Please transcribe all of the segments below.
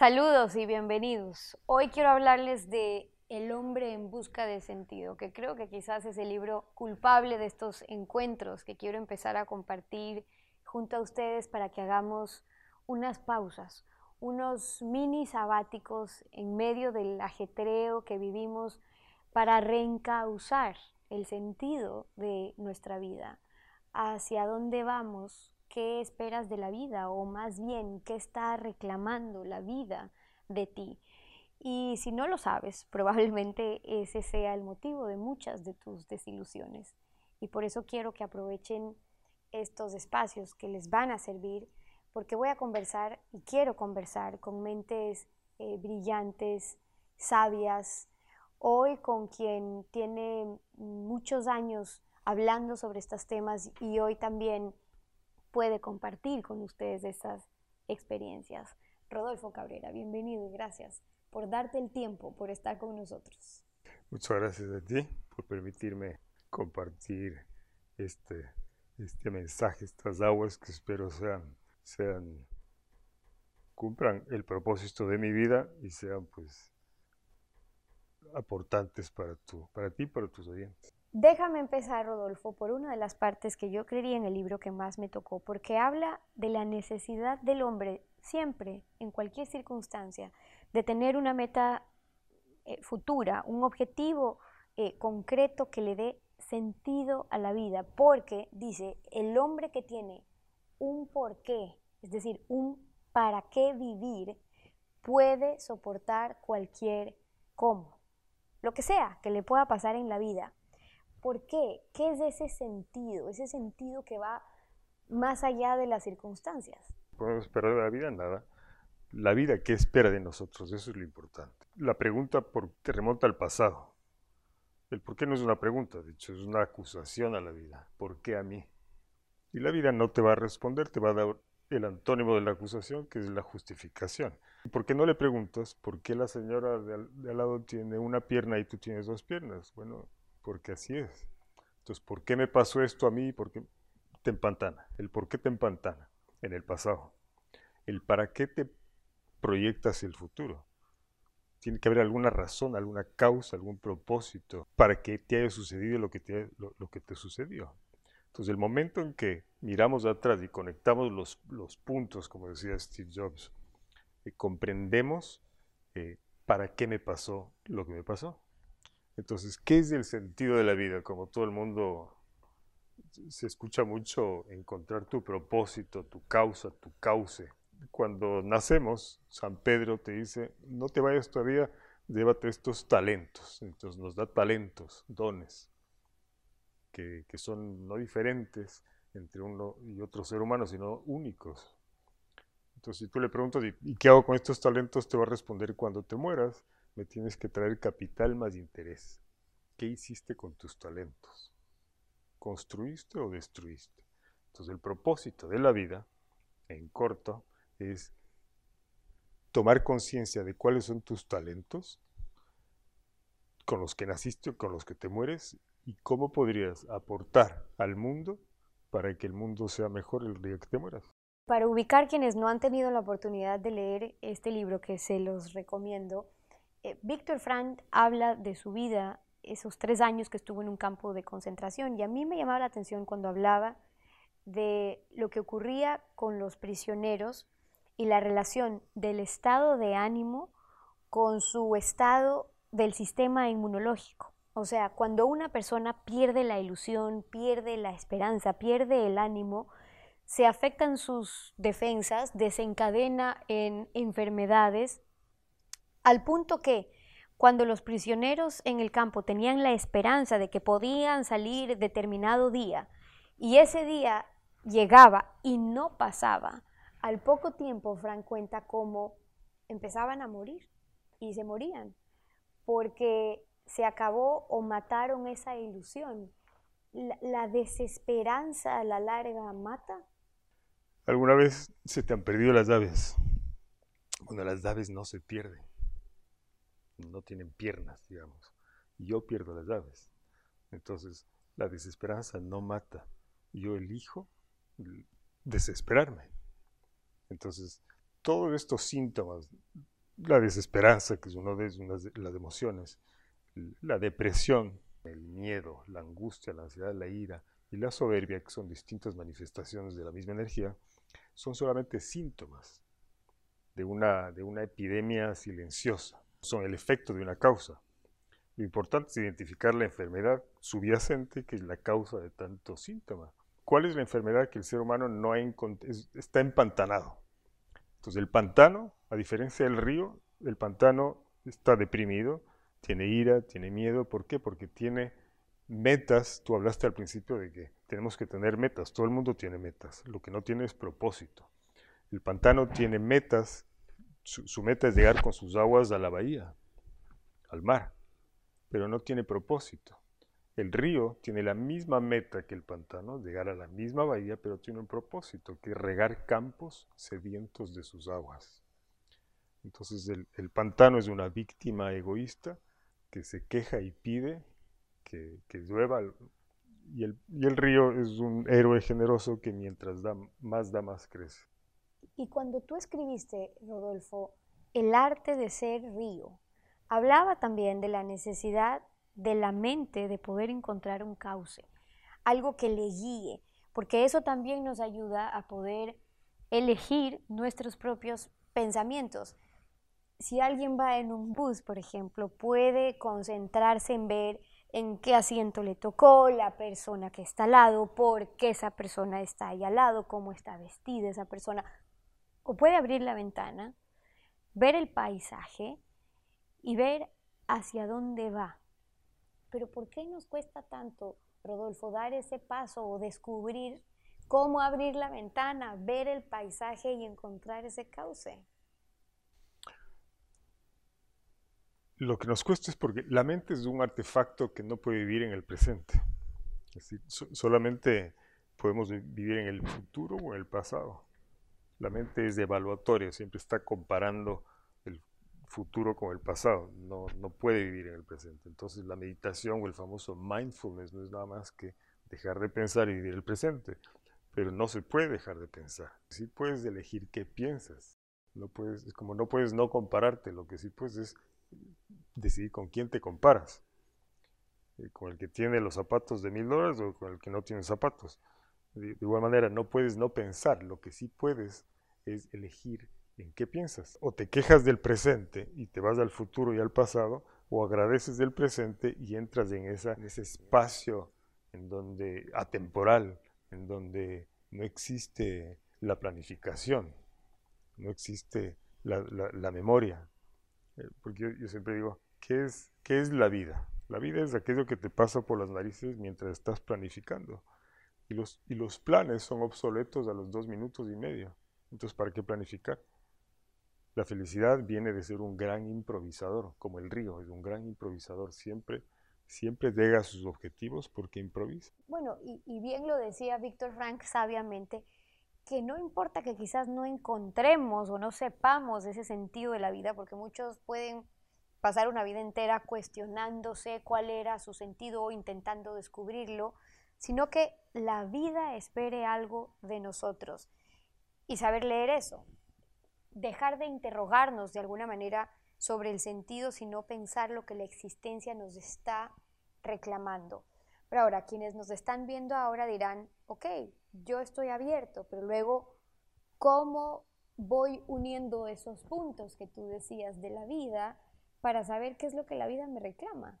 Saludos y bienvenidos. Hoy quiero hablarles de El hombre en busca de sentido, que creo que quizás es el libro culpable de estos encuentros que quiero empezar a compartir junto a ustedes para que hagamos unas pausas, unos mini sabáticos en medio del ajetreo que vivimos para reencauzar el sentido de nuestra vida, hacia dónde vamos, qué esperas de la vida o más bien qué está reclamando la vida de ti. Y si no lo sabes, probablemente ese sea el motivo de muchas de tus desilusiones. Y por eso quiero que aprovechen estos espacios que les van a servir, porque voy a conversar y quiero conversar con mentes eh, brillantes, sabias, hoy con quien tiene muchos años hablando sobre estos temas y hoy también puede compartir con ustedes estas experiencias. Rodolfo Cabrera, bienvenido y gracias por darte el tiempo, por estar con nosotros. Muchas gracias a ti por permitirme compartir este, este mensaje, estas aguas que espero sean, sean, cumplan el propósito de mi vida y sean pues aportantes para, tu, para ti y para tus oyentes. Déjame empezar, Rodolfo, por una de las partes que yo creería en el libro que más me tocó, porque habla de la necesidad del hombre siempre, en cualquier circunstancia, de tener una meta eh, futura, un objetivo eh, concreto que le dé sentido a la vida, porque dice, el hombre que tiene un porqué, es decir, un para qué vivir, puede soportar cualquier cómo, lo que sea que le pueda pasar en la vida ¿Por qué? ¿Qué es ese sentido? Ese sentido que va más allá de las circunstancias. Podemos esperar de la vida nada. La vida, ¿qué espera de nosotros? Eso es lo importante. La pregunta por, te remonta al pasado. El por qué no es una pregunta, de hecho, es una acusación a la vida. ¿Por qué a mí? Y la vida no te va a responder, te va a dar el antónimo de la acusación, que es la justificación. ¿Por qué no le preguntas por qué la señora de de al lado tiene una pierna y tú tienes dos piernas? Bueno, porque así es. Entonces, ¿por qué me pasó esto a mí? ¿Por qué te empantana? El por qué te empantana en el pasado. El para qué te proyectas el futuro. Tiene que haber alguna razón, alguna causa, algún propósito para que te haya sucedido lo que te, sucedió. Entonces, el momento en que miramos atrás y conectamos los, los puntos, como decía Steve Jobs, y comprendemos eh, para qué me pasó lo que me pasó. Entonces, ¿qué es el sentido de la vida? Como todo el mundo se escucha mucho encontrar tu propósito, tu causa, tu cauce. Cuando nacemos, San Pedro te dice, no te vayas todavía, llévate estos talentos. Entonces nos da talentos, dones, que, que son no diferentes entre uno y otro ser humano, sino únicos. Entonces, si tú le preguntas, ¿y qué hago con estos talentos? Te va a responder cuando te mueras me tienes que traer capital más interés. ¿Qué hiciste con tus talentos? ¿Construiste o destruiste? Entonces el propósito de la vida, en corto, es tomar conciencia de cuáles son tus talentos, con los que naciste o con los que te mueres, y cómo podrías aportar al mundo para que el mundo sea mejor el día que te mueras. Para ubicar quienes no han tenido la oportunidad de leer este libro, que se los recomiendo, eh, Víctor Frank habla de su vida, esos tres años que estuvo en un campo de concentración, y a mí me llamaba la atención cuando hablaba de lo que ocurría con los prisioneros y la relación del estado de ánimo con su estado del sistema inmunológico. O sea, cuando una persona pierde la ilusión, pierde la esperanza, pierde el ánimo, se afectan sus defensas, desencadena en enfermedades al punto que cuando los prisioneros en el campo tenían la esperanza de que podían salir determinado día y ese día llegaba y no pasaba, al poco tiempo Frank cuenta cómo empezaban a morir y se morían porque se acabó o mataron esa ilusión. La, desesperanza a la larga mata. ¿Alguna vez se te han perdido las aves? Bueno, las aves no se pierden no tienen piernas, digamos. Y yo pierdo las aves. Entonces, la desesperanza no mata. Yo elijo desesperarme. Entonces, todos estos síntomas la desesperanza, que es una de las emociones, la depresión, el miedo, la angustia, la ansiedad, la ira y la soberbia, que son distintas manifestaciones de la misma energía, son solamente síntomas de una, de una epidemia silenciosa, son el efecto de una causa. Lo importante es identificar la enfermedad subyacente, que es la causa de tantos síntomas. ¿Cuál es la enfermedad que el ser humano no está empantanado? Entonces el pantano, a diferencia del río, el pantano está deprimido, tiene ira, tiene miedo. ¿Por qué? Porque tiene metas. Tú hablaste al principio de que tenemos que tener metas. Todo el mundo tiene metas. Lo que no tiene es propósito. El pantano tiene metas. Su, meta es llegar con sus aguas a la bahía, al mar, pero no tiene propósito. El río tiene la misma meta que el pantano, llegar a la misma bahía, pero tiene un propósito, que es regar campos sedientos de sus aguas. Entonces el pantano es una víctima egoísta que se queja y pide que, llueva. Y el, y el río es un héroe generoso que mientras da más da más crece. Y cuando tú escribiste, Rodolfo, el arte de ser río, hablaba también de la necesidad de la mente de poder encontrar un cauce, algo que le guíe, porque eso también nos ayuda a poder elegir nuestros propios pensamientos si alguien va en un bus, por ejemplo, puede concentrarse en ver en qué asiento le tocó, la persona que está al lado, por qué esa persona está ahí al lado, cómo está vestida esa persona. O puede abrir la ventana, ver el paisaje y ver hacia dónde va. Pero ¿por qué nos cuesta tanto, Rodolfo, dar ese paso o descubrir cómo abrir la ventana, ver el paisaje y encontrar ese cauce? Lo que nos cuesta es porque la mente es un artefacto que no puede vivir en el presente. solamente podemos vivir en el futuro o en el pasado. La mente es evaluatoria, siempre está comparando el futuro con el pasado, no, no puede vivir en el presente. Entonces la meditación o el famoso mindfulness no es nada más que dejar de pensar y vivir el presente, pero no se puede dejar de pensar. Sí puedes elegir qué piensas, no puedes, es como no puedes no compararte, lo que sí puedes es decidir con quién te comparas. Eh, con el que tiene los zapatos de mil dólares o con el que no tiene zapatos. De, igual manera, no puedes no pensar. Lo que sí puedes es elegir en qué piensas. O te quejas del presente y te vas al futuro y al pasado, o agradeces del presente y entras en, esa, en ese espacio en donde atemporal, en donde no existe la planificación, no existe la, memoria, eh, porque yo, siempre digo, ¿qué es, ¿qué es la vida? La vida es aquello que te pasa por las narices mientras estás planificando. Y los, y los planes son obsoletos a los dos minutos y medio. Entonces, ¿para qué planificar? La felicidad viene de ser un gran improvisador, como el río, es un gran improvisador. Siempre, siempre llega a sus objetivos porque improvisa. Bueno, y, y bien lo decía Víctor Frank sabiamente, que no importa que quizás no encontremos o no sepamos ese sentido de la vida, porque muchos pueden pasar una vida entera cuestionándose cuál era su sentido o intentando descubrirlo, sino que la vida espere algo de nosotros y saber leer eso. Dejar de interrogarnos de alguna manera sobre el sentido, sino pensar lo que la existencia nos está reclamando. Pero ahora, quienes nos están viendo ahora dirán, ok, yo estoy abierto, pero luego, ¿cómo voy uniendo esos puntos que tú decías de la vida para saber qué es lo que la vida me reclama?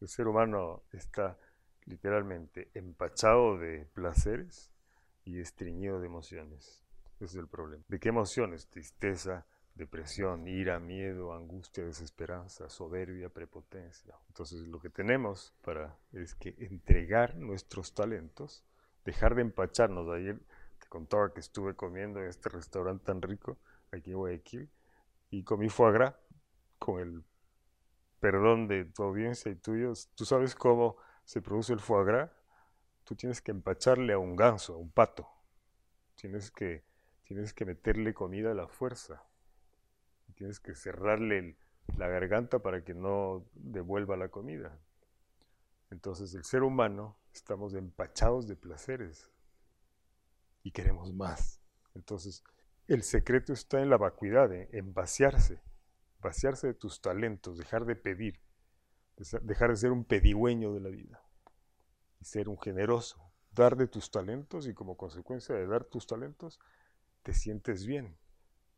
El ser humano está literalmente empachado de placeres y estreñido de emociones. Ese es el problema. ¿De qué emociones? Tristeza, depresión, ira, miedo, angustia, desesperanza, soberbia, prepotencia. Entonces lo que tenemos para es que entregar nuestros talentos dejar de empacharnos. Ayer te contaba que estuve comiendo en este restaurante tan rico aquí en Guayaquil y comí foie gras con el perdón de tu audiencia y tuyo. ¿Tú sabes cómo se produce el foie gras? Tú tienes que empacharle a un ganso, a un pato. Tienes que, tienes que meterle comida a la fuerza. Tienes que cerrarle la garganta para que no devuelva la comida. Entonces el ser humano estamos empachados de placeres y queremos más. Entonces el secreto está en la vacuidad, en vaciarse, vaciarse de tus talentos, dejar de pedir, dejar de ser un pedigüeño de la vida y ser un generoso, dar de tus talentos y como consecuencia de dar tus talentos, te sientes bien.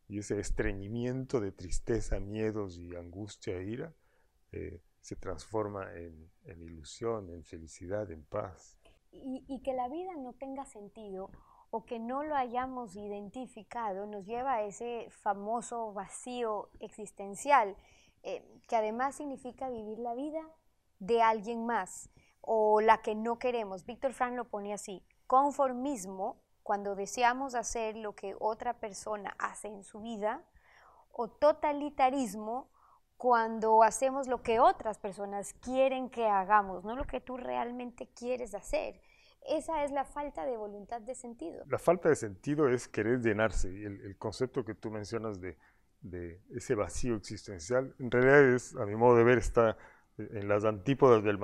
Y ese estreñimiento de tristeza, miedos y angustia e ira eh, se transforma en, ilusión, en felicidad, en paz. Y, que la vida no tenga sentido o que no lo hayamos identificado nos lleva a ese famoso vacío existencial, eh, que además significa vivir la vida de alguien más o la que no queremos. Víctor Frank lo pone así, conformismo cuando deseamos hacer lo que otra persona hace en su vida o totalitarismo cuando hacemos lo que otras personas quieren que hagamos, no lo que tú realmente quieres hacer. Esa es la falta de voluntad de sentido. La falta de sentido es querer llenarse. Y el, concepto que tú mencionas de, ese vacío existencial, en realidad es, a mi modo de ver, está en las antípodas del,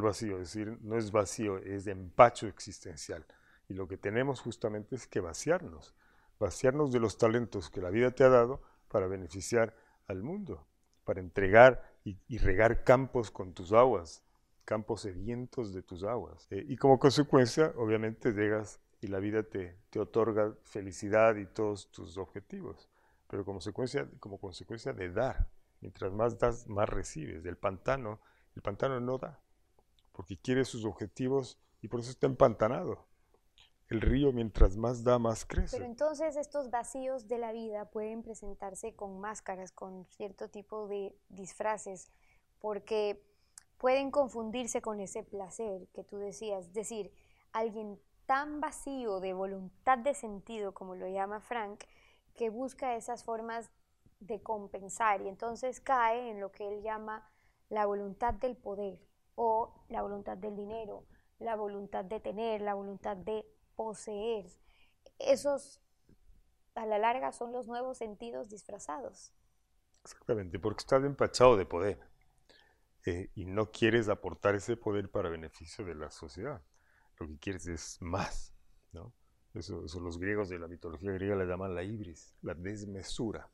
vacío. Es decir, no es vacío, es empacho existencial. Y lo que tenemos justamente es que vaciarnos, vaciarnos de los talentos que la vida te ha dado para beneficiar al mundo para entregar y, regar campos con tus aguas, campos sedientos de tus aguas. Eh, y como consecuencia, obviamente llegas y la vida te, otorga felicidad y todos tus objetivos, pero como consecuencia, como consecuencia de dar. Mientras más das, más recibes. Del pantano, el pantano no da, porque quiere sus objetivos y por eso está empantanado el río mientras más da, más crece. Pero entonces estos vacíos de la vida pueden presentarse con máscaras, con cierto tipo de disfraces, porque pueden confundirse con ese placer que tú decías. Es decir, alguien tan vacío de voluntad de sentido, como lo llama Frank, que busca esas formas de compensar y entonces cae en lo que él llama la voluntad del poder o la voluntad del dinero, la voluntad de tener, la voluntad de poseer. Esos, a la larga, son los nuevos sentidos disfrazados. Exactamente, porque estás empachado de poder eh, y no quieres aportar ese poder para beneficio de la sociedad. Lo que quieres es más, ¿no? Eso, eso los griegos de la mitología griega le llaman la ibris, la desmesura,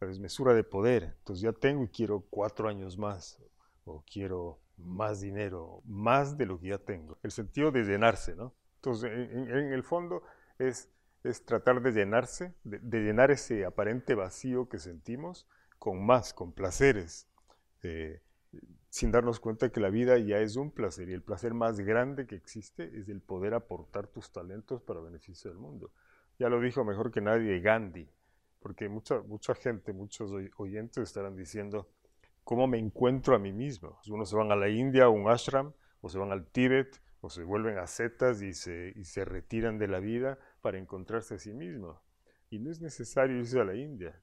la desmesura de poder. Entonces ya tengo y quiero cuatro años más, o quiero más dinero, más de lo que ya tengo. El sentido de llenarse, ¿no? Entonces, en, el fondo es, es, tratar de llenarse, de, llenar ese aparente vacío que sentimos con más, con placeres, eh, sin darnos cuenta que la vida ya es un placer y el placer más grande que existe es el poder aportar tus talentos para beneficio del mundo. Ya lo dijo mejor que nadie Gandhi, porque mucha, mucha gente, muchos oyentes estarán diciendo, ¿cómo me encuentro a mí mismo? Unos se van a la India, a un ashram, o se van al Tíbet, o se vuelven ascetas y se, y se retiran de la vida para encontrarse a sí mismo. Y no es necesario irse a la India.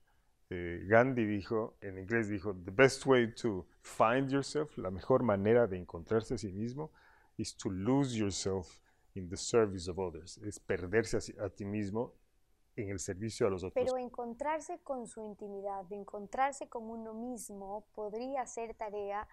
Eh, Gandhi dijo, en inglés dijo, the best way to find yourself, la mejor manera de encontrarse a sí mismo, is to lose yourself in the service of others, es perderse a, a ti mismo en el servicio a los otros. Pero encontrarse con su intimidad, encontrarse con uno mismo, podría ser tarea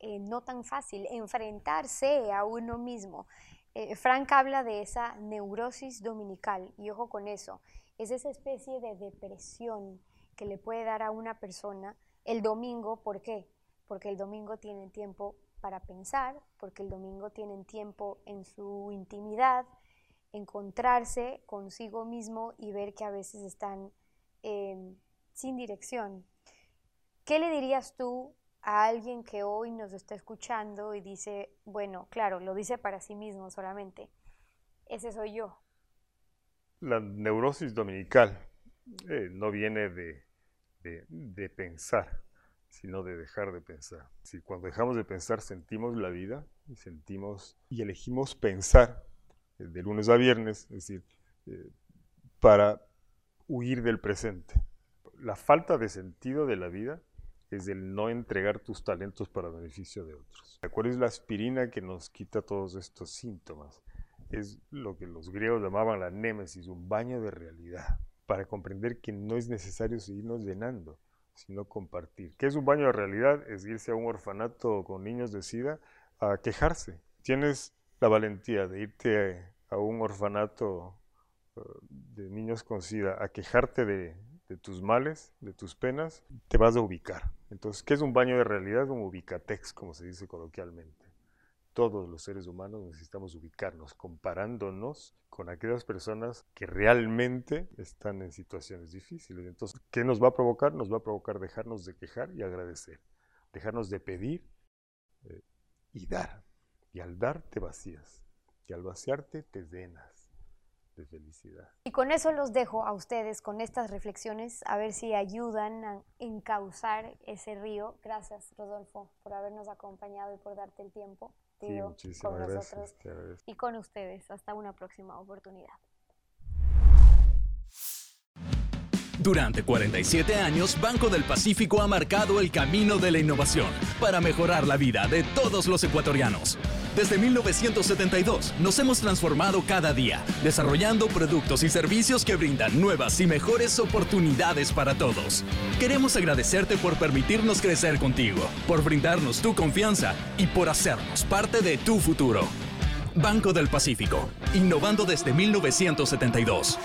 eh, no tan fácil, enfrentarse a uno mismo. Eh, Frank habla de esa neurosis dominical, y ojo con eso, es esa especie de depresión que le puede dar a una persona el domingo, ¿por qué? Porque el domingo tienen tiempo para pensar, porque el domingo tienen tiempo en su intimidad, encontrarse consigo mismo y ver que a veces están eh, sin dirección. ¿Qué le dirías tú a alguien que hoy nos está escuchando y dice, bueno, claro, lo dice para sí mismo solamente, ese soy yo. La neurosis dominical eh, no viene de, de, pensar, sino de dejar de pensar. Si cuando dejamos de pensar sentimos la vida y sentimos y elegimos pensar eh, de lunes a viernes, es decir, eh, para huir del presente. La falta de sentido de la vida es el no entregar tus talentos para beneficio de otros. ¿Cuál es la aspirina que nos quita todos estos síntomas? Es lo que los griegos llamaban la némesis, un baño de realidad, para comprender que no es necesario seguirnos llenando, sino compartir. ¿Qué es un baño de realidad? Es irse a un orfanato con niños de SIDA a quejarse. Tienes la valentía de irte a un orfanato eh, de niños con SIDA a quejarte de, de tus males, de tus penas, te vas a ubicar. Entonces, ¿qué es un baño de realidad? Un ubicatex, como se dice coloquialmente. Todos los seres humanos necesitamos ubicarnos, comparándonos con aquellas personas que realmente están en situaciones difíciles. Entonces, ¿qué nos va a provocar? Nos va a provocar dejarnos de quejar y agradecer, dejarnos de pedir eh, y dar. Y al dar te vacías, y al vaciarte te llenas de felicidad. Y con eso los dejo a ustedes, con estas reflexiones, a ver si ayudan a encauzar ese río. Gracias, Rodolfo, por habernos acompañado y por darte el tiempo. Sí, muchísimas con gracias, y con ustedes. Hasta una próxima oportunidad. Durante 47 años, Banco del Pacífico ha marcado el camino de la innovación para mejorar la vida de todos los ecuatorianos. Desde 1972 nos hemos transformado cada día, desarrollando productos y servicios que brindan nuevas y mejores oportunidades para todos. Queremos agradecerte por permitirnos crecer contigo, por brindarnos tu confianza y por hacernos parte de tu futuro. Banco del Pacífico, innovando desde 1972.